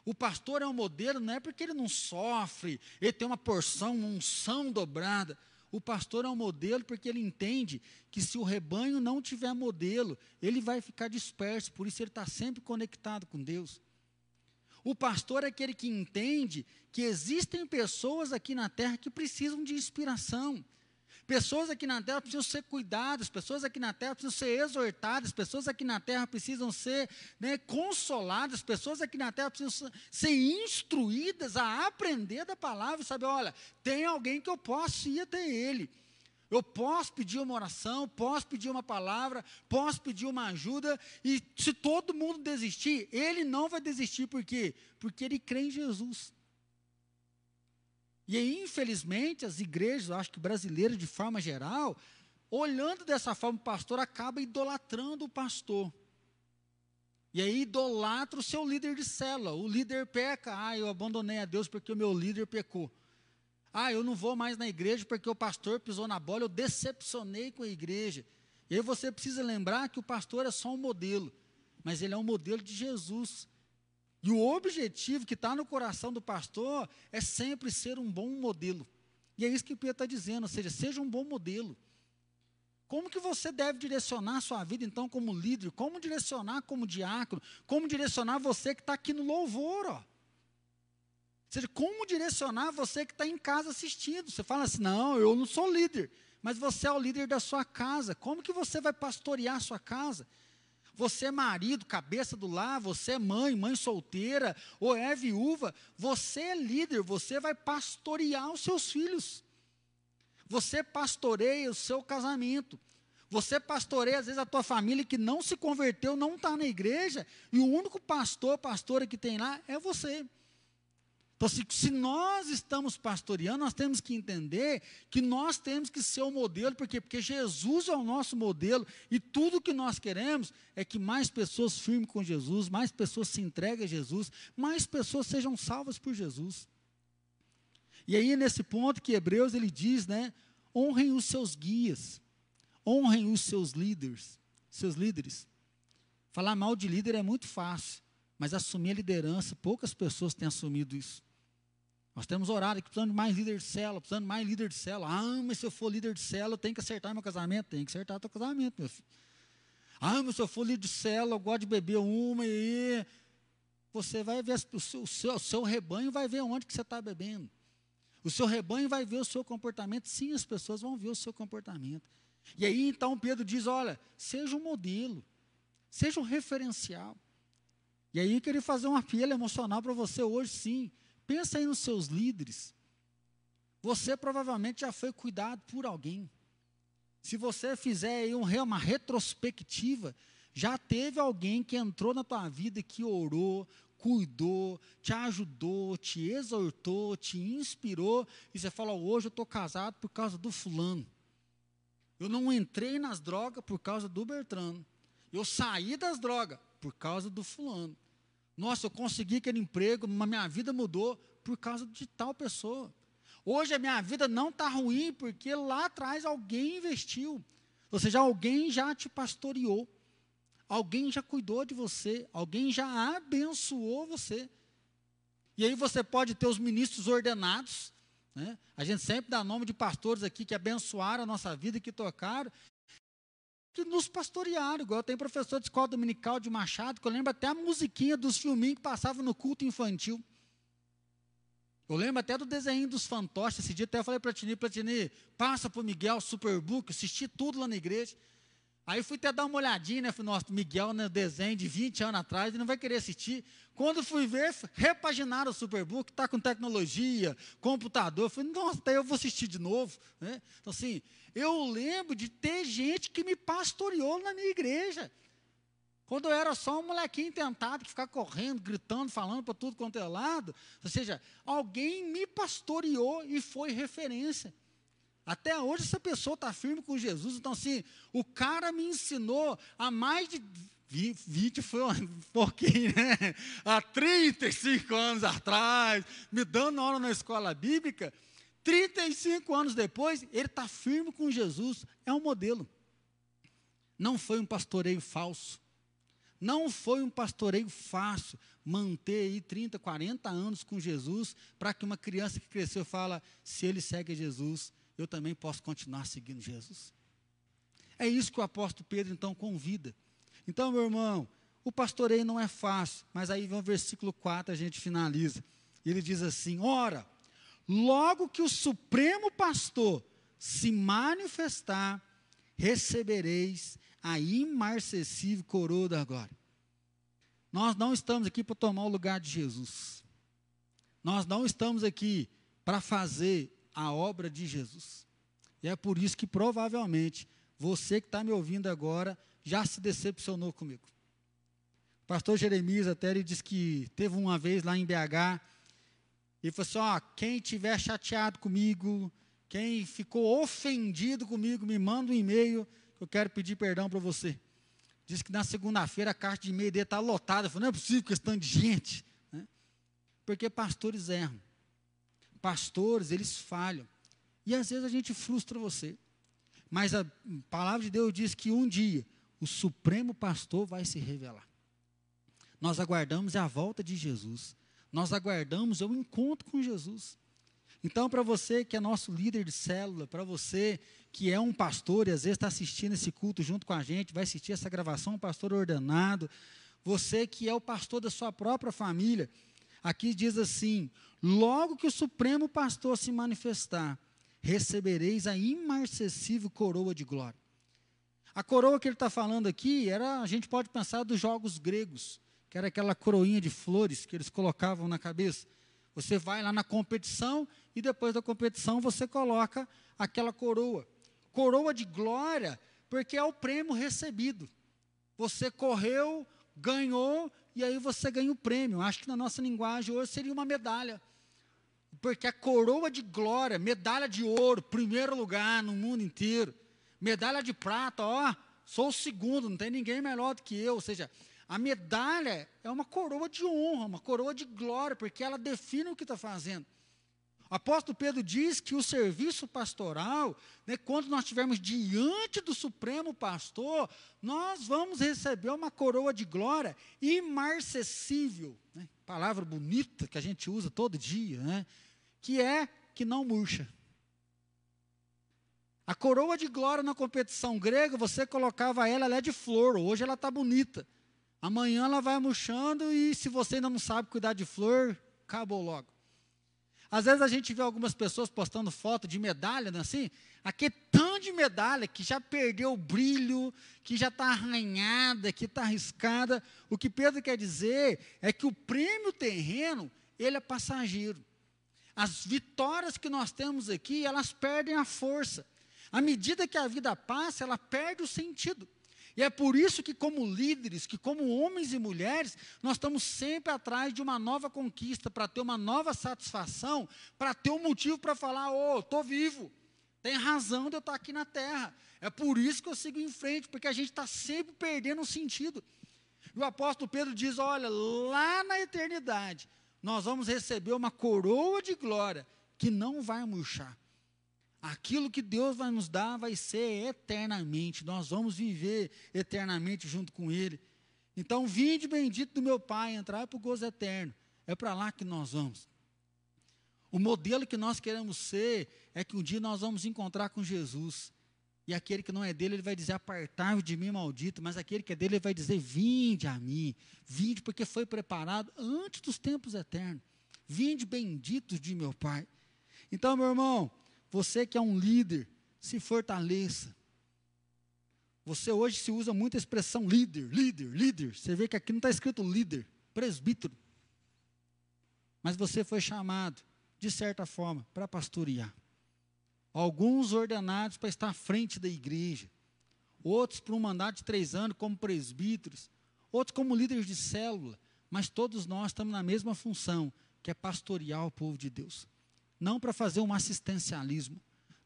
O pastor é um modelo não é porque ele não sofre, ele tem uma porção, uma unção dobrada. O pastor é um modelo porque ele entende que se o rebanho não tiver modelo, ele vai ficar disperso, por isso ele está sempre conectado com Deus. O pastor é aquele que entende que existem pessoas aqui na terra que precisam de inspiração. Pessoas aqui na terra precisam ser cuidadas, pessoas aqui na terra precisam ser exortadas, pessoas aqui na terra precisam ser né, consoladas, pessoas aqui na terra precisam ser instruídas a aprender da palavra e saber: olha, tem alguém que eu posso ir até ele. Eu posso pedir uma oração, posso pedir uma palavra, posso pedir uma ajuda, e se todo mundo desistir, ele não vai desistir, por quê? Porque ele crê em Jesus. E aí, infelizmente, as igrejas, acho que brasileiras de forma geral, olhando dessa forma, o pastor acaba idolatrando o pastor. E aí idolatra o seu líder de célula. O líder peca. Ah, eu abandonei a Deus porque o meu líder pecou. Ah, eu não vou mais na igreja porque o pastor pisou na bola, eu decepcionei com a igreja. E aí você precisa lembrar que o pastor é só um modelo, mas ele é um modelo de Jesus. E o objetivo que está no coração do pastor é sempre ser um bom modelo. E é isso que o Pedro está dizendo, ou seja, seja um bom modelo. Como que você deve direcionar a sua vida, então, como líder? Como direcionar como diácono? Como direcionar você que está aqui no louvor, ó? seja, como direcionar você que está em casa assistindo. Você fala assim, não, eu não sou líder, mas você é o líder da sua casa. Como que você vai pastorear a sua casa? Você é marido, cabeça do lar, você é mãe, mãe solteira, ou é viúva, você é líder, você vai pastorear os seus filhos. Você pastoreia o seu casamento. Você pastoreia, às vezes, a tua família que não se converteu, não está na igreja, e o único pastor, pastora que tem lá é você. Então, se, se, nós estamos pastoreando, nós temos que entender que nós temos que ser o modelo, porque, porque Jesus é o nosso modelo, e tudo que nós queremos é que mais pessoas firmem com Jesus, mais pessoas se entreguem a Jesus, mais pessoas sejam salvas por Jesus. E aí, nesse ponto que Hebreus ele diz, né? Honrem os seus guias, honrem os seus líderes, seus líderes. Falar mal de líder é muito fácil. Mas assumir a liderança, poucas pessoas têm assumido isso. Nós temos orado que precisamos de mais líder de célula, precisando de mais líder de célula. Ah, mas se eu for líder de célula, eu tenho que acertar meu casamento. Tem que acertar teu casamento, meu filho. Ah, mas se eu for líder de célula, eu gosto de beber uma e... Você vai ver, o seu, o seu, o seu rebanho vai ver onde que você está bebendo. O seu rebanho vai ver o seu comportamento. Sim, as pessoas vão ver o seu comportamento. E aí, então, Pedro diz, olha, seja um modelo. Seja um referencial. E aí eu queria fazer um apelo emocional para você hoje, sim. Pensa aí nos seus líderes. Você provavelmente já foi cuidado por alguém. Se você fizer aí um, uma retrospectiva, já teve alguém que entrou na tua vida que orou, cuidou, te ajudou, te exortou, te inspirou, e você fala: hoje eu estou casado por causa do fulano. Eu não entrei nas drogas por causa do Bertrano. Eu saí das drogas por causa do fulano. Nossa, eu consegui aquele emprego, mas minha vida mudou por causa de tal pessoa. Hoje a minha vida não está ruim porque lá atrás alguém investiu. Ou seja, alguém já te pastoreou. Alguém já cuidou de você. Alguém já abençoou você. E aí você pode ter os ministros ordenados, né? A gente sempre dá nome de pastores aqui que abençoaram a nossa vida, que tocaram, que nos pastorearam. Igual tem professor de escola dominical de Machado, que eu lembro até a musiquinha dos filminhos que passavam no culto infantil. Eu lembro até do desenho dos fantoches. Esse dia até eu falei para Tini, para Tini, passa para o Miguel Superbook, assisti tudo lá na igreja. Aí fui até dar uma olhadinha, né? Falei, nossa, Miguel, né, desenho de 20 anos atrás, ele não vai querer assistir. Quando fui ver, repaginaram o Superbook, está com tecnologia, computador. Falei, nossa, até eu vou assistir de novo. Né? Então, assim, eu lembro de ter gente que me pastoreou na minha igreja. Quando eu era só um molequinho tentado, que ficar correndo, gritando, falando para tudo quanto é lado. Ou seja, alguém me pastoreou e foi referência. Até hoje essa pessoa está firme com Jesus. Então, assim, o cara me ensinou há mais de 20 foi um pouquinho, né? Há 35 anos atrás, me dando aula na escola bíblica. 35 anos depois, ele está firme com Jesus. É um modelo. Não foi um pastoreio falso. Não foi um pastoreio fácil manter aí 30, 40 anos com Jesus para que uma criança que cresceu fala, se ele segue Jesus, eu também posso continuar seguindo Jesus. É isso que o apóstolo Pedro então convida. Então, meu irmão, o pastoreio não é fácil, mas aí vem o versículo 4, a gente finaliza. Ele diz assim: Ora, logo que o supremo pastor se manifestar, recebereis a imarcessível coroa da glória. Nós não estamos aqui para tomar o lugar de Jesus. Nós não estamos aqui para fazer a obra de Jesus. E é por isso que provavelmente você que está me ouvindo agora já se decepcionou comigo. O pastor Jeremias até ele disse que teve uma vez lá em BH, e falou assim: ó, quem tiver chateado comigo, quem ficou ofendido comigo, me manda um e-mail, que eu quero pedir perdão para você. Diz que na segunda-feira a caixa de e-mail dele está lotada. Eu falei, não é possível questão de gente. Né? Porque pastores erram pastores, eles falham. E às vezes a gente frustra você. Mas a palavra de Deus diz que um dia o supremo pastor vai se revelar. Nós aguardamos a volta de Jesus. Nós aguardamos o encontro com Jesus. Então, para você que é nosso líder de célula, para você que é um pastor e às vezes está assistindo esse culto junto com a gente, vai assistir essa gravação, um pastor ordenado, você que é o pastor da sua própria família, Aqui diz assim: logo que o Supremo Pastor se manifestar, recebereis a imarcessível coroa de glória. A coroa que ele está falando aqui era, a gente pode pensar dos jogos gregos, que era aquela coroinha de flores que eles colocavam na cabeça. Você vai lá na competição e depois da competição você coloca aquela coroa. Coroa de glória, porque é o prêmio recebido. Você correu, ganhou e aí você ganha o prêmio. Acho que na nossa linguagem hoje seria uma medalha. Porque a coroa de glória, medalha de ouro, primeiro lugar no mundo inteiro. Medalha de prata, ó, sou o segundo, não tem ninguém melhor do que eu. Ou seja, a medalha é uma coroa de honra, uma coroa de glória, porque ela define o que está fazendo. Apóstolo Pedro diz que o serviço pastoral, né, quando nós estivermos diante do Supremo Pastor, nós vamos receber uma coroa de glória imarcessível, né, palavra bonita que a gente usa todo dia, né, que é que não murcha. A coroa de glória na competição grega, você colocava ela, ela é de flor, hoje ela está bonita. Amanhã ela vai murchando e se você ainda não sabe cuidar de flor, acabou logo. Às vezes a gente vê algumas pessoas postando foto de medalha, não é assim? Aquele tanto de medalha que já perdeu o brilho, que já está arranhada, que está arriscada. O que Pedro quer dizer é que o prêmio terreno, ele é passageiro. As vitórias que nós temos aqui, elas perdem a força. À medida que a vida passa, ela perde o sentido. E é por isso que, como líderes, que como homens e mulheres, nós estamos sempre atrás de uma nova conquista, para ter uma nova satisfação, para ter um motivo para falar: ô, oh, estou vivo, tem razão de eu estar aqui na terra. É por isso que eu sigo em frente, porque a gente está sempre perdendo o sentido. E o apóstolo Pedro diz: olha, lá na eternidade, nós vamos receber uma coroa de glória que não vai murchar. Aquilo que Deus vai nos dar vai ser eternamente. Nós vamos viver eternamente junto com Ele. Então, vinde bendito do meu Pai, entrar para o gozo eterno. É para lá que nós vamos. O modelo que nós queremos ser é que um dia nós vamos encontrar com Jesus. E aquele que não é dele, ele vai dizer: Apartai-vos de mim, maldito. Mas aquele que é dele, ele vai dizer: Vinde a mim. Vinde, porque foi preparado antes dos tempos eternos. Vinde benditos de meu Pai. Então, meu irmão, você que é um líder, se fortaleça. Você hoje se usa muito a expressão líder, líder, líder. Você vê que aqui não está escrito líder, presbítero. Mas você foi chamado, de certa forma, para pastorear. Alguns ordenados para estar à frente da igreja. Outros para um mandato de três anos como presbíteros. Outros como líderes de célula. Mas todos nós estamos na mesma função, que é pastorear o povo de Deus. Não para fazer um assistencialismo.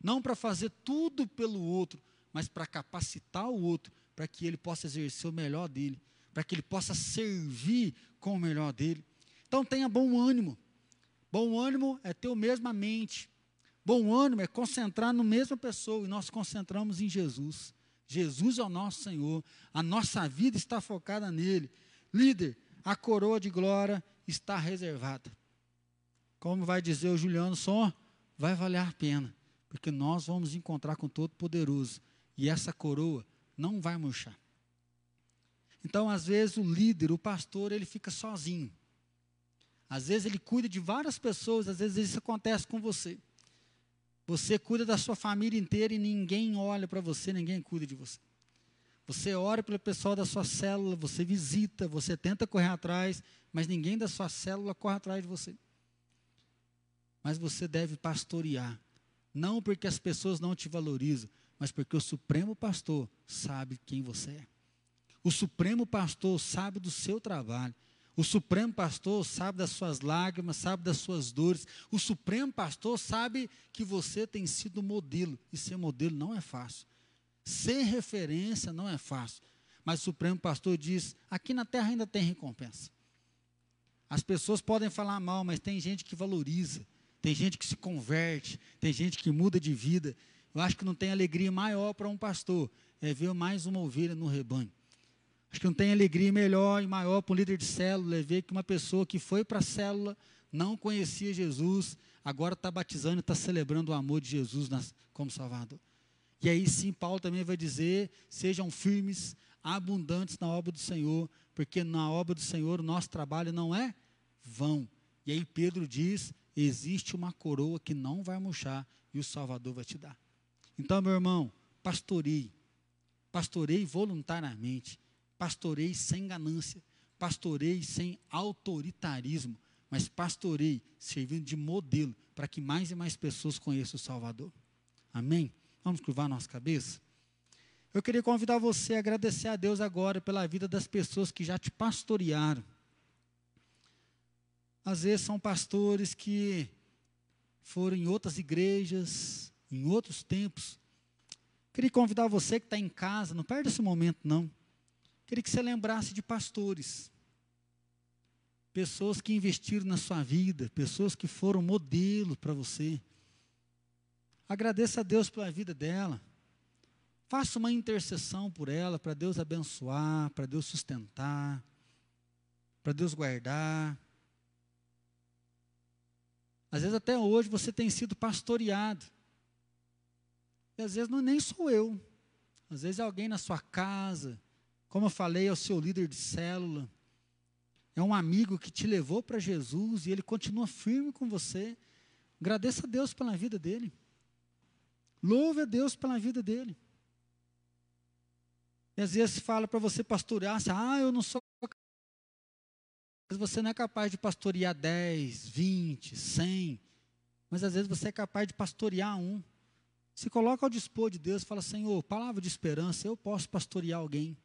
Não para fazer tudo pelo outro mas para capacitar o outro, para que ele possa exercer o melhor dele, para que ele possa servir com o melhor dele. Então tenha bom ânimo. Bom ânimo é ter a mesma mente. Bom ânimo é concentrar na mesma pessoa e nós concentramos em Jesus. Jesus é o nosso Senhor. A nossa vida está focada nele. Líder, a coroa de glória está reservada. Como vai dizer o Juliano Som, vai valer a pena, porque nós vamos encontrar com o Todo-Poderoso e essa coroa não vai murchar. Então, às vezes, o líder, o pastor, ele fica sozinho. Às vezes, ele cuida de várias pessoas, às vezes, isso acontece com você. Você cuida da sua família inteira e ninguém olha para você, ninguém cuida de você. Você ora pelo pessoal da sua célula, você visita, você tenta correr atrás, mas ninguém da sua célula corre atrás de você. Mas você deve pastorear. Não porque as pessoas não te valorizam, mas porque o Supremo Pastor sabe quem você é. O Supremo Pastor sabe do seu trabalho. O Supremo Pastor sabe das suas lágrimas, sabe das suas dores. O Supremo Pastor sabe que você tem sido modelo. E ser modelo não é fácil. Ser referência não é fácil. Mas o Supremo Pastor diz: aqui na terra ainda tem recompensa. As pessoas podem falar mal, mas tem gente que valoriza. Tem gente que se converte. Tem gente que muda de vida. Eu acho que não tem alegria maior para um pastor é ver mais uma ovelha no rebanho. Acho que não tem alegria melhor e maior para um líder de célula é ver que uma pessoa que foi para a célula, não conhecia Jesus, agora está batizando e está celebrando o amor de Jesus nas, como Salvador. E aí sim, Paulo também vai dizer: sejam firmes, abundantes na obra do Senhor, porque na obra do Senhor o nosso trabalho não é vão. E aí Pedro diz: existe uma coroa que não vai murchar e o Salvador vai te dar. Então, meu irmão, pastorei. Pastorei voluntariamente. Pastorei sem ganância. Pastorei sem autoritarismo. Mas pastorei servindo de modelo para que mais e mais pessoas conheçam o Salvador. Amém? Vamos curvar nossa cabeça? Eu queria convidar você a agradecer a Deus agora pela vida das pessoas que já te pastorearam. Às vezes são pastores que foram em outras igrejas, em outros tempos. Queria convidar você que está em casa, não perde esse momento não. Queria que você lembrasse de pastores. Pessoas que investiram na sua vida, pessoas que foram modelo para você. Agradeça a Deus pela vida dela. Faça uma intercessão por ela, para Deus abençoar, para Deus sustentar, para Deus guardar. Às vezes até hoje você tem sido pastoreado. E às vezes não nem sou eu. Às vezes é alguém na sua casa. Como eu falei, é o seu líder de célula. É um amigo que te levou para Jesus e ele continua firme com você. Agradeça a Deus pela vida dele. Louve a Deus pela vida dele. E às vezes fala para você pastorear, assim, ah, eu não sou mas você não é capaz de pastorear 10, 20, 100, mas às vezes você é capaz de pastorear um. Se coloca ao dispor de Deus fala: Senhor, palavra de esperança, eu posso pastorear alguém.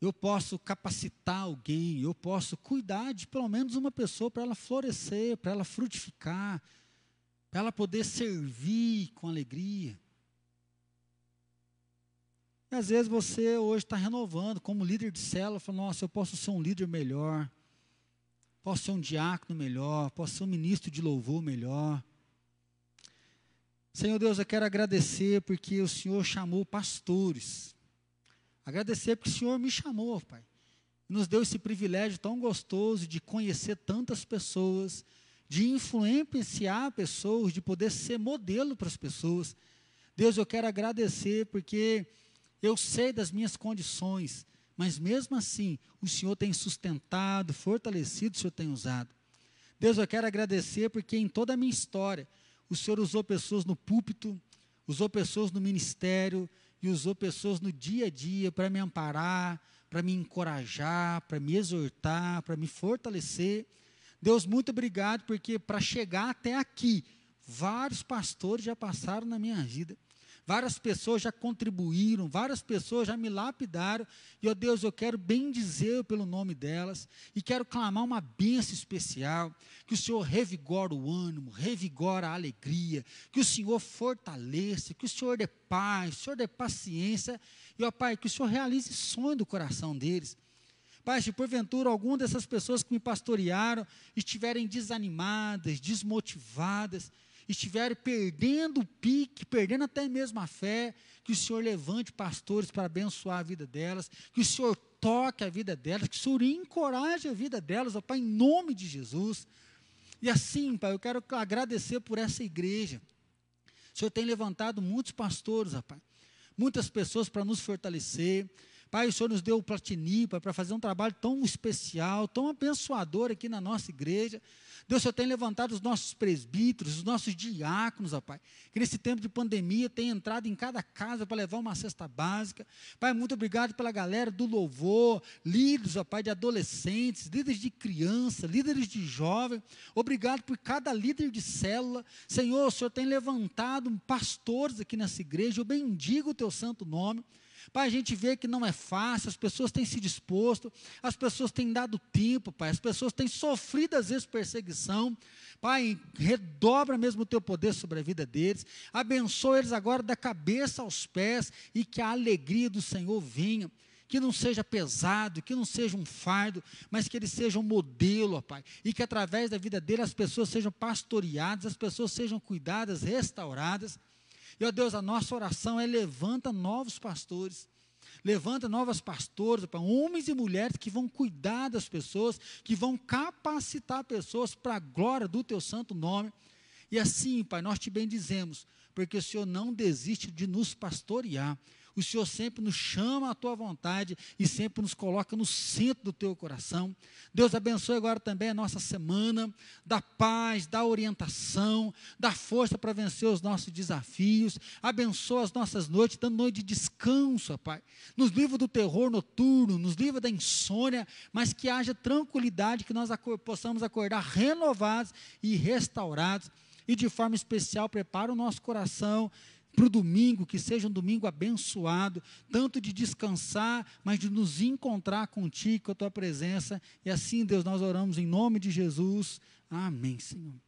Eu posso capacitar alguém, eu posso cuidar de pelo menos uma pessoa para ela florescer, para ela frutificar, para ela poder servir com alegria. E às vezes você hoje está renovando, como líder de célula, fala, nossa, eu posso ser um líder melhor, posso ser um diácono melhor, posso ser um ministro de louvor melhor. Senhor Deus, eu quero agradecer porque o Senhor chamou pastores. Agradecer porque o Senhor me chamou, Pai. nos deu esse privilégio tão gostoso de conhecer tantas pessoas, de influenciar pessoas, de poder ser modelo para as pessoas. Deus, eu quero agradecer porque eu sei das minhas condições, mas mesmo assim, o Senhor tem sustentado, fortalecido, o Senhor tem usado. Deus, eu quero agradecer porque em toda a minha história, o Senhor usou pessoas no púlpito, usou pessoas no ministério e usou pessoas no dia a dia para me amparar, para me encorajar, para me exortar, para me fortalecer. Deus, muito obrigado, porque para chegar até aqui, vários pastores já passaram na minha vida. Várias pessoas já contribuíram, várias pessoas já me lapidaram, e, ó Deus, eu quero bem dizer pelo nome delas, e quero clamar uma bênção especial, que o Senhor revigora o ânimo, revigora a alegria, que o Senhor fortaleça, que o Senhor dê paz, o Senhor dê paciência, e, ó Pai, que o Senhor realize sonho do coração deles. Pai, se porventura alguma dessas pessoas que me pastorearam estiverem desanimadas, desmotivadas, estiverem perdendo o pique, perdendo até mesmo a fé, que o Senhor levante pastores para abençoar a vida delas, que o Senhor toque a vida delas, que o Senhor encoraje a vida delas, ó Pai, em nome de Jesus. E assim, Pai, eu quero agradecer por essa igreja. O Senhor tem levantado muitos pastores, ó Pai, muitas pessoas para nos fortalecer. Pai, o Senhor nos deu o Platini para fazer um trabalho tão especial, tão abençoador aqui na nossa igreja. Deus, o Senhor tem levantado os nossos presbíteros, os nossos diáconos, ó Pai, que nesse tempo de pandemia tem entrado em cada casa para levar uma cesta básica. Pai, muito obrigado pela galera do louvor, líderes, ó Pai, de adolescentes, líderes de criança, líderes de jovem. Obrigado por cada líder de célula. Senhor, o Senhor tem levantado pastores aqui nessa igreja. Eu bendigo o teu santo nome. Pai, a gente vê que não é fácil, as pessoas têm se disposto, as pessoas têm dado tempo, Pai, as pessoas têm sofrido às vezes perseguição. Pai, redobra mesmo o teu poder sobre a vida deles, abençoa eles agora da cabeça aos pés e que a alegria do Senhor venha que não seja pesado, que não seja um fardo, mas que ele seja um modelo, ó Pai, e que através da vida dele as pessoas sejam pastoreadas, as pessoas sejam cuidadas, restauradas. E, ó Deus, a nossa oração é levanta novos pastores. Levanta novas pastoras, homens e mulheres que vão cuidar das pessoas, que vão capacitar pessoas para a glória do teu santo nome. E assim, Pai, nós te bendizemos, porque o Senhor não desiste de nos pastorear. O Senhor sempre nos chama à tua vontade e sempre nos coloca no centro do teu coração. Deus abençoe agora também a nossa semana, da paz, da orientação, da força para vencer os nossos desafios. Abençoa as nossas noites, dando noite de descanso, Pai. Nos livra do terror noturno, nos livra da insônia, mas que haja tranquilidade, que nós possamos acordar renovados e restaurados. E de forma especial, prepara o nosso coração para o domingo, que seja um domingo abençoado, tanto de descansar, mas de nos encontrar contigo, com a tua presença. E assim, Deus, nós oramos em nome de Jesus. Amém, Senhor.